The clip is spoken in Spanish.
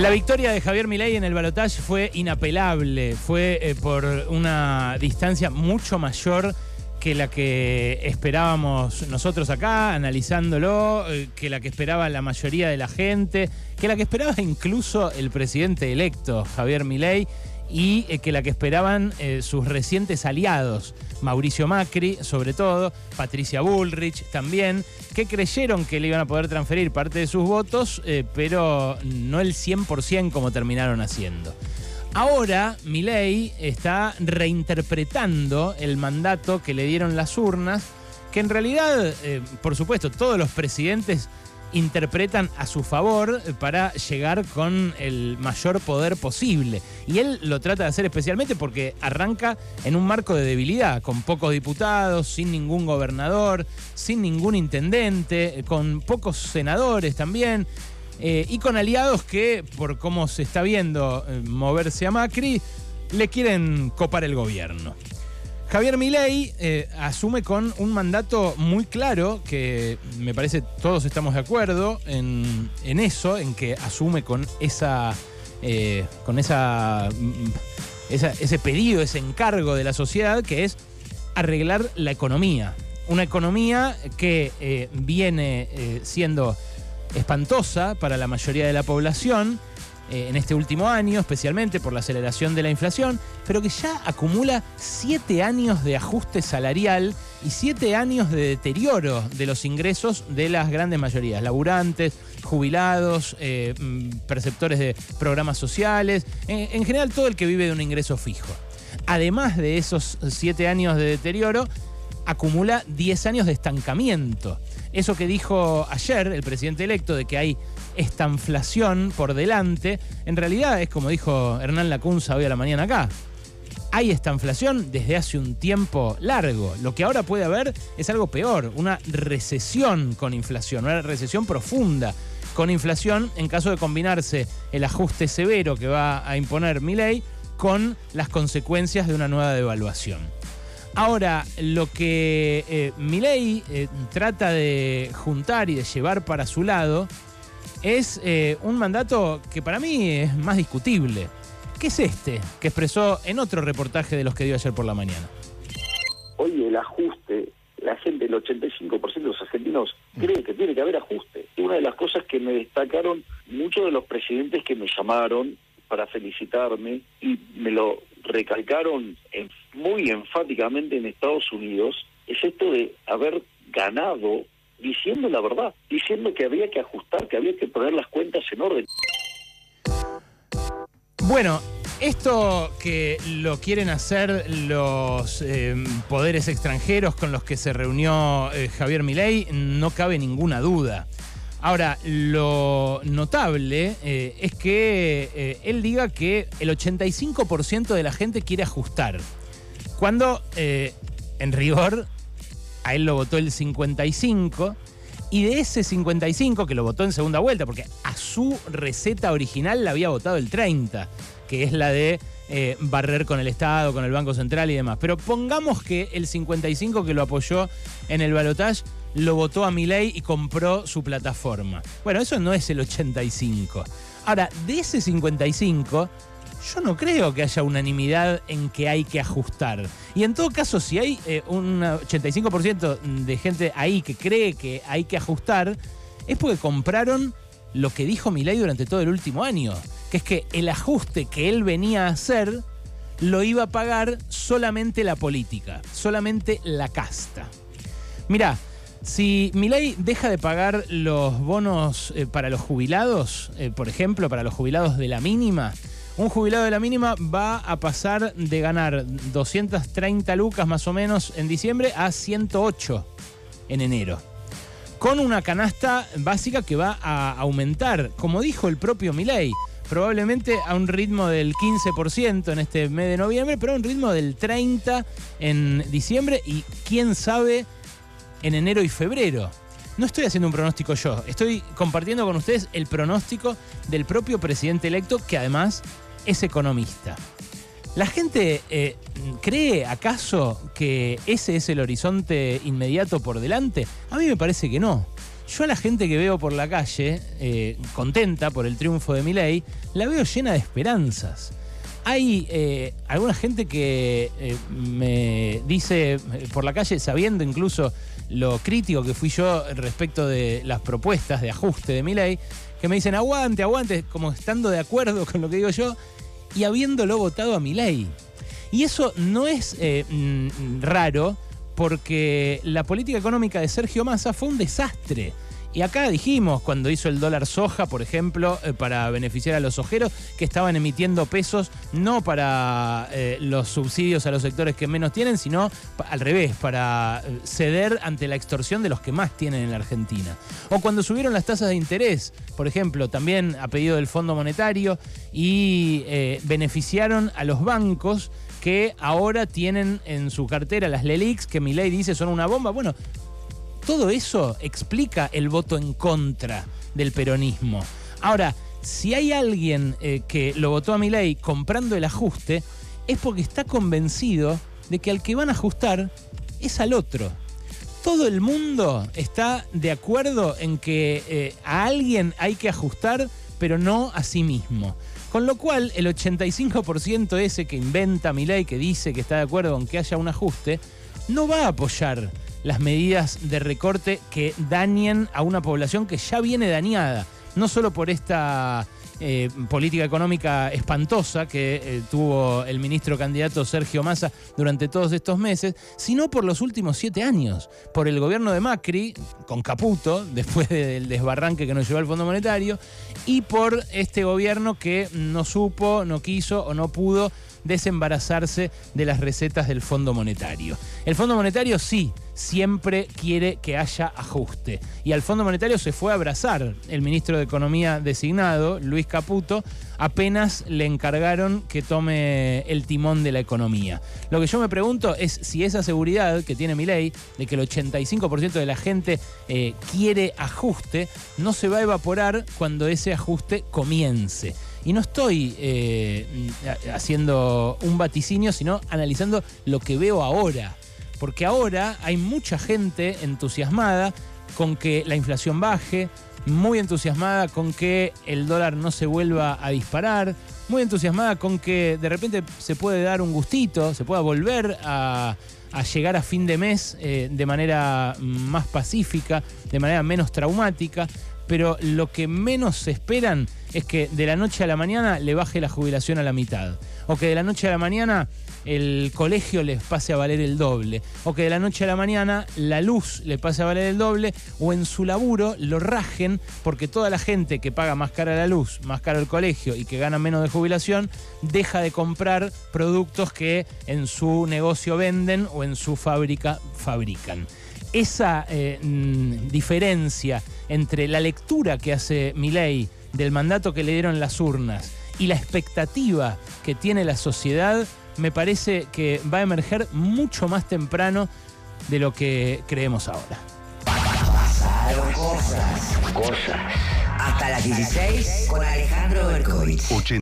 La victoria de Javier Milei en el balotaje fue inapelable, fue eh, por una distancia mucho mayor que la que esperábamos nosotros acá, analizándolo, eh, que la que esperaba la mayoría de la gente, que la que esperaba incluso el presidente electo, Javier Milei, y eh, que la que esperaban eh, sus recientes aliados, Mauricio Macri, sobre todo, Patricia Bullrich también, que creyeron que le iban a poder transferir parte de sus votos, eh, pero no el 100% como terminaron haciendo. Ahora Milei está reinterpretando el mandato que le dieron las urnas, que en realidad, por supuesto, todos los presidentes interpretan a su favor para llegar con el mayor poder posible. Y él lo trata de hacer especialmente porque arranca en un marco de debilidad, con pocos diputados, sin ningún gobernador, sin ningún intendente, con pocos senadores también. Eh, y con aliados que, por cómo se está viendo eh, moverse a Macri, le quieren copar el gobierno. Javier Milei eh, asume con un mandato muy claro, que me parece todos estamos de acuerdo en, eso, en que asume con esa. Eh, con mm, esa, ese pedido, ese encargo de la sociedad, que es arreglar la economía. Una economía que eh, viene siendo espantosa para la mayoría de la población eh, en este último año, especialmente por la aceleración de la inflación, pero que ya acumula siete años de ajuste salarial y siete años de deterioro de los ingresos de las grandes mayorías, laburantes, jubilados, eh, mm, perceptores de programas sociales, en, general todo el que vive de un ingreso fijo. Además de esos siete años de deterioro, acumula 10 años de estancamiento. Eso que dijo ayer el presidente electo de que hay esta inflación por delante, en realidad es como dijo Hernán Lacunza hoy a la mañana acá. Hay esta inflación desde hace un tiempo largo. Lo que ahora puede haber es algo peor, una recesión con inflación, una recesión profunda con inflación en caso de combinarse el ajuste severo que va a imponer mi ley con las consecuencias de una nueva devaluación. Ahora, lo que eh, Milei eh, trata de juntar y de llevar para su lado es eh, un mandato que para mí es más discutible. ¿Qué es este que expresó en otro reportaje de los que dio ayer por la mañana? Hoy el ajuste, la gente, el 85% de los argentinos cree que tiene que haber ajuste. Una de las cosas que me destacaron muchos de los presidentes que me llamaron para felicitarme y me lo recalcaron muy enfáticamente en Estados Unidos, es esto de haber ganado diciendo la verdad, diciendo que había que ajustar, que había que poner las cuentas en orden. Bueno, esto que lo quieren hacer los eh, poderes extranjeros con los que se reunió eh, Javier Milei, no cabe ninguna duda. Ahora, lo notable eh, es que él diga que el 85% de la gente quiere ajustar, cuando en rigor a él lo votó el 55. Y de ese 55 que lo votó en segunda vuelta, porque a su receta original la había votado el 30, que es la de eh, barrer con el Estado, con el Banco Central y demás. Pero pongamos que el 55 que lo apoyó en el balotaje lo votó a Milei y compró su plataforma. Bueno, eso no es el 85. Ahora, de ese 55, yo no creo que haya unanimidad en que hay que ajustar. Y en todo caso, si hay eh, un 85% de gente ahí que cree que hay que ajustar, es porque compraron lo que dijo Milei durante todo el último año, que es que el ajuste que él venía a hacer lo iba a pagar solamente la política, solamente la casta. Mirá, si Milei deja de pagar los bonos eh, para los jubilados, eh, por ejemplo, para los jubilados de la mínima, un jubilado de la mínima va a pasar de ganar 230 lucas más o menos en diciembre a 108 en enero. Con una canasta básica que va a aumentar, como dijo el propio Milei, probablemente a un ritmo del 15% en este mes de noviembre, pero a un ritmo del 30% en diciembre y quién sabe en enero y febrero. No estoy haciendo un pronóstico yo, estoy compartiendo con ustedes el pronóstico del propio presidente electo que además es economista. ¿La gente eh, cree acaso que ese es el horizonte inmediato por delante? A mí me parece que no. Yo a la gente que veo por la calle, eh, contenta por el triunfo de Milei, la veo llena de esperanzas. Hay eh, alguna gente que me dice por la calle, sabiendo incluso lo crítico que fui yo respecto de las propuestas de ajuste de Milei, que me dicen aguante, aguante, como estando de acuerdo con lo que digo yo y habiéndolo votado a Milei. Y eso no es mm, raro porque la política económica de Sergio Massa fue un desastre. Y acá dijimos, cuando hizo el dólar soja, por ejemplo, eh, para beneficiar a los ojeros, que estaban emitiendo pesos no para eh, los subsidios a los sectores que menos tienen, sino al revés, para eh, ceder ante la extorsión de los que más tienen en la Argentina. O cuando subieron las tasas de interés, por ejemplo, también a pedido del Fondo Monetario, y beneficiaron a los bancos que ahora tienen en su cartera las LELIX, que mi ley dice son una bomba. Bueno, todo eso explica el voto en contra del peronismo. Ahora, si hay alguien eh, que lo votó a mi ley comprando el ajuste, es porque está convencido de que al que van a ajustar es al otro. Todo el mundo está de acuerdo en que eh, a alguien hay que ajustar, pero no a sí mismo. Con lo cual, el 85% ese que inventa mi ley, que dice que está de acuerdo con que haya un ajuste, no va a apoyar las medidas de recorte que dañen a una población que ya viene dañada, no solo por esta eh, política económica espantosa que eh, tuvo el ministro candidato Sergio Massa durante todos estos meses, sino por los últimos siete años, por el gobierno de Macri, con Caputo, después del desbarranque que nos llevó al Fondo Monetario, y por este gobierno que no supo, no quiso o no pudo desembarazarse de las recetas del Fondo Monetario. El Fondo Monetario sí, siempre quiere que haya ajuste. Y al Fondo Monetario se fue a abrazar el ministro de Economía designado, Luis Caputo, apenas le encargaron que tome el timón de la economía. Lo que yo me pregunto es si esa seguridad que tiene mi ley, de que el 85% de la gente eh, quiere ajuste, no se va a evaporar cuando ese ajuste comience. Y no estoy eh, haciendo un vaticinio, sino analizando lo que veo ahora. Porque ahora hay mucha gente entusiasmada con que la inflación baje, muy entusiasmada con que el dólar no se vuelva a disparar, muy entusiasmada con que de repente se puede dar un gustito, se pueda volver a, llegar a fin de mes eh, de manera más pacífica, de manera menos traumática, pero lo que menos esperan es que de la noche a la mañana le baje la jubilación a la mitad, o que de la noche a la mañana el colegio les pase a valer el doble, o que de la noche a la mañana la luz le pase a valer el doble, o en su laburo lo rajen porque toda la gente que paga más cara la luz, más caro el colegio y que gana menos de jubilación, deja de comprar productos que en su negocio venden o en su fábrica fabrican. Esa eh, mm, diferencia entre la lectura que hace Milei del mandato que le dieron las urnas y la expectativa que tiene la sociedad me parece que va a emerger mucho más temprano de lo que creemos ahora. Pasaron cosas. Cosas. Hasta las 16 con Alejandro Berkovich.